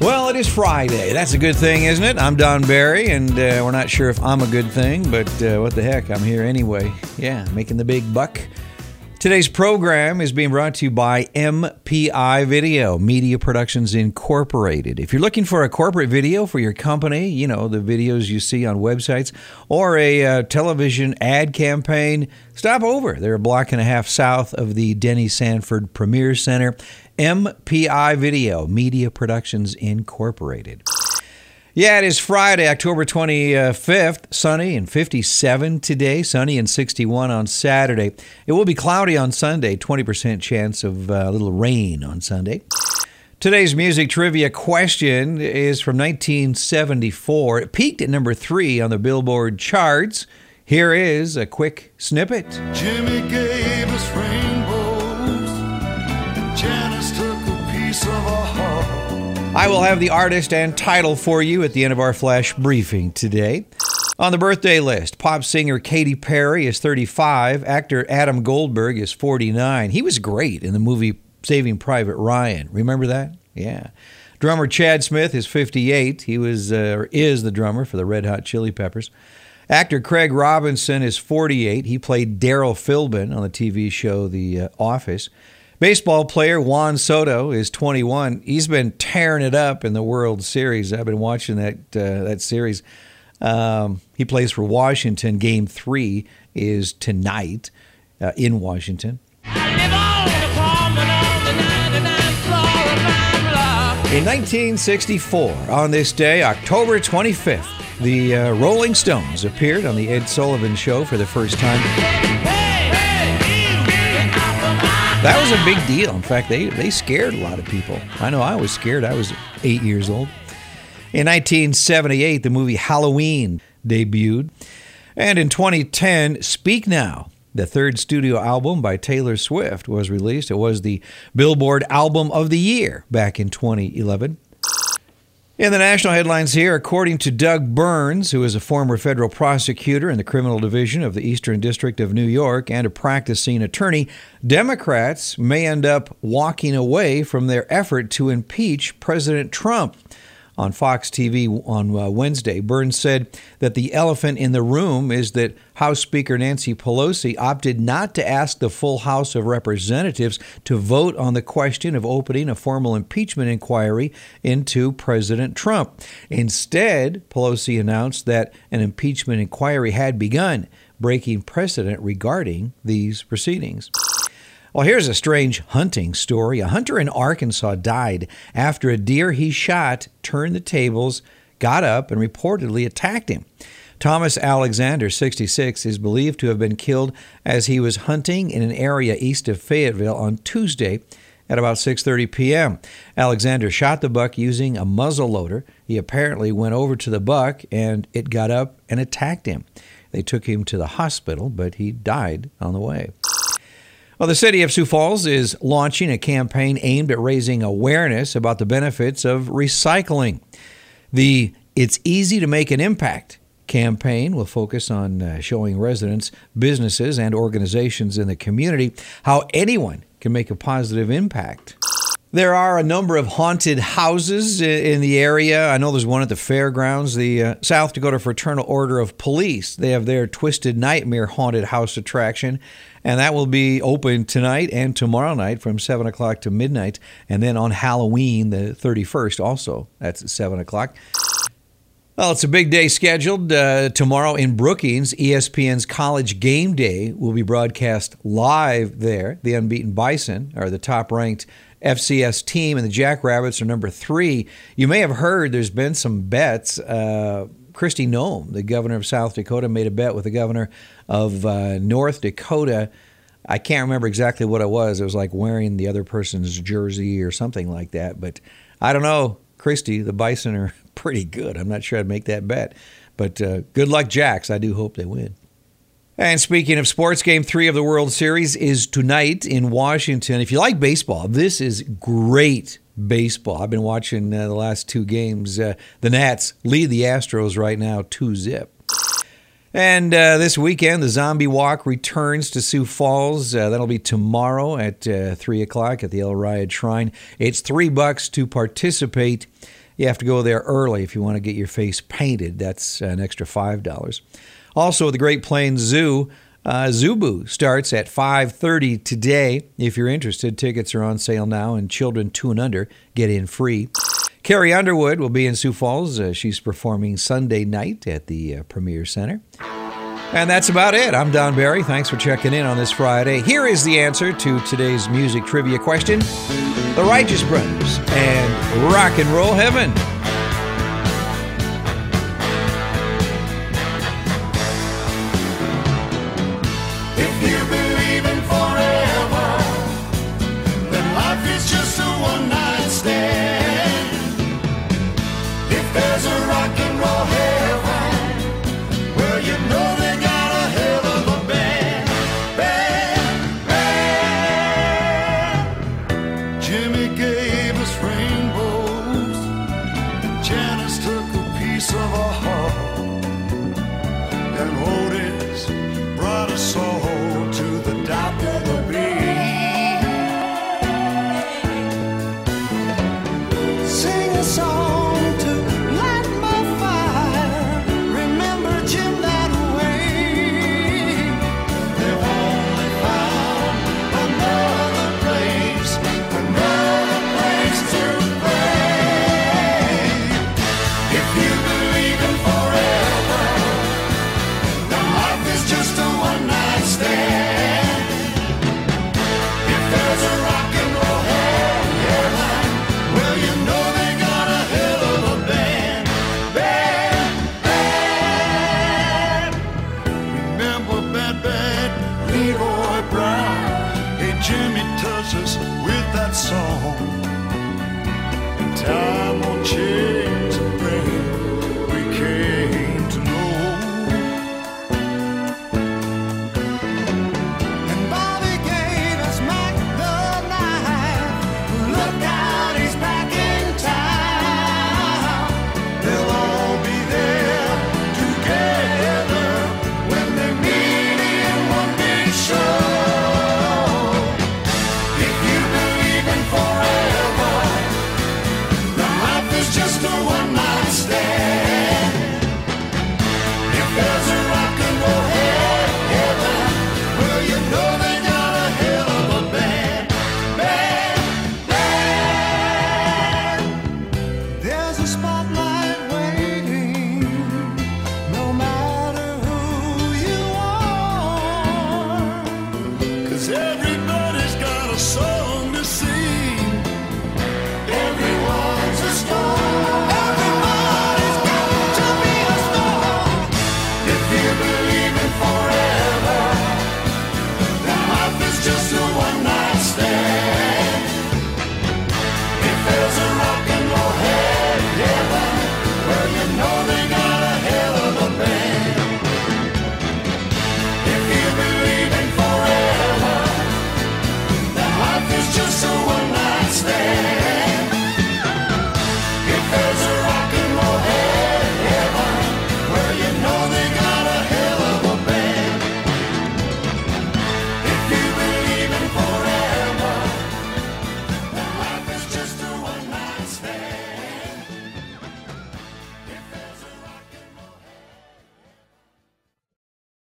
Well, it is Friday. That's a good thing, isn't it? I'm Don Barry, and uh, we're not sure if I'm a good thing, but uh, what the heck? I'm here anyway. Yeah, making the big buck. Today's program is being brought to you by MPI Video, Media Productions Incorporated. If you're looking for a corporate video for your company, you know, the videos you see on websites, or a uh, television ad campaign, stop over. They're a block and a half south of the Denny Sanford Premier Center. MPI Video, Media Productions Incorporated. Yeah, it is Friday, October 25th. Sunny and 57 today, sunny and 61 on Saturday. It will be cloudy on Sunday, 20% chance of uh, a little rain on Sunday. Today's music trivia question is from 1974. It peaked at number three on the Billboard charts. Here is a quick snippet. Jimmy gave us rainbows. I will have the artist and title for you at the end of our flash briefing today. On the birthday list, pop singer Katy Perry is 35, actor Adam Goldberg is 49. He was great in the movie Saving Private Ryan. Remember that? Yeah. Drummer Chad Smith is 58. He was uh, or is the drummer for the Red Hot Chili Peppers. Actor Craig Robinson is 48. He played Daryl Philbin on the TV show The uh, Office. Baseball player Juan Soto is 21. He's been tearing it up in the World Series. I've been watching that uh, that series. Um, he plays for Washington. Game three is tonight uh, in Washington. In 1964, on this day, October 25th, the uh, Rolling Stones appeared on the Ed Sullivan Show for the first time. That was a big deal. In fact, they, they scared a lot of people. I know I was scared. I was eight years old. In 1978, the movie Halloween debuted. And in 2010, Speak Now, the third studio album by Taylor Swift, was released. It was the Billboard Album of the Year back in 2011. In the national headlines here, according to Doug Burns, who is a former federal prosecutor in the criminal division of the Eastern District of New York and a practicing attorney, Democrats may end up walking away from their effort to impeach President Trump. On Fox TV on uh, Wednesday, Burns said that the elephant in the room is that House Speaker Nancy Pelosi opted not to ask the full House of Representatives to vote on the question of opening a formal impeachment inquiry into President Trump. Instead, Pelosi announced that an impeachment inquiry had begun, breaking precedent regarding these proceedings. Well, here's a strange hunting story. A hunter in Arkansas died after a deer he shot turned the tables, got up, and reportedly attacked him. Thomas Alexander, 66, is believed to have been killed as he was hunting in an area east of Fayetteville on Tuesday at about 6:30 p.m. Alexander shot the buck using a muzzle loader. He apparently went over to the buck and it got up and attacked him. They took him to the hospital, but he died on the way. Well, the city of Sioux Falls is launching a campaign aimed at raising awareness about the benefits of recycling. The It's Easy to Make an Impact campaign will focus on uh, showing residents, businesses, and organizations in the community how anyone can make a positive impact. There are a number of haunted houses in the area. I know there's one at the fairgrounds, the uh, South Dakota Fraternal Order of Police. They have their Twisted Nightmare haunted house attraction, and that will be open tonight and tomorrow night from 7 o'clock to midnight. And then on Halloween, the 31st, also, that's at 7 o'clock. Well, it's a big day scheduled. Uh, tomorrow in Brookings, ESPN's College Game Day will be broadcast live there. The Unbeaten Bison are the top ranked FCS team, and the Jackrabbits are number three. You may have heard there's been some bets. Uh, Kristi Noem, the governor of South Dakota, made a bet with the governor of uh, North Dakota. I can't remember exactly what it was. It was like wearing the other person's jersey or something like that. But I don't know. Kristi, the Bison are pretty good. I'm not sure I'd make that bet. But uh, good luck, Jacks. I do hope they win. And speaking of sports, game three of the World Series is tonight in Washington. If you like baseball, this is great baseball. I've been watching uh, the last two games. Uh, the Nats lead the Astros right now 2 zip. And uh, this weekend, the Zombie Walk returns to Sioux Falls. Uh, that'll be tomorrow at uh, 3 o'clock at the El Riad Shrine. It's three bucks to participate. You have to go there early if you want to get your face painted. That's an extra $5. Also, the Great Plains Zoo, uh, Zubu starts at 5:30 today. If you're interested, tickets are on sale now, and children two and under get in free. Carrie Underwood will be in Sioux Falls. Uh, she's performing Sunday night at the uh, Premier Center. And that's about it. I'm Don Barry. Thanks for checking in on this Friday. Here is the answer to today's music trivia question The Righteous Brothers and Rock and Roll Heaven. Oh. home. Jimmy touches with that song. And time will change.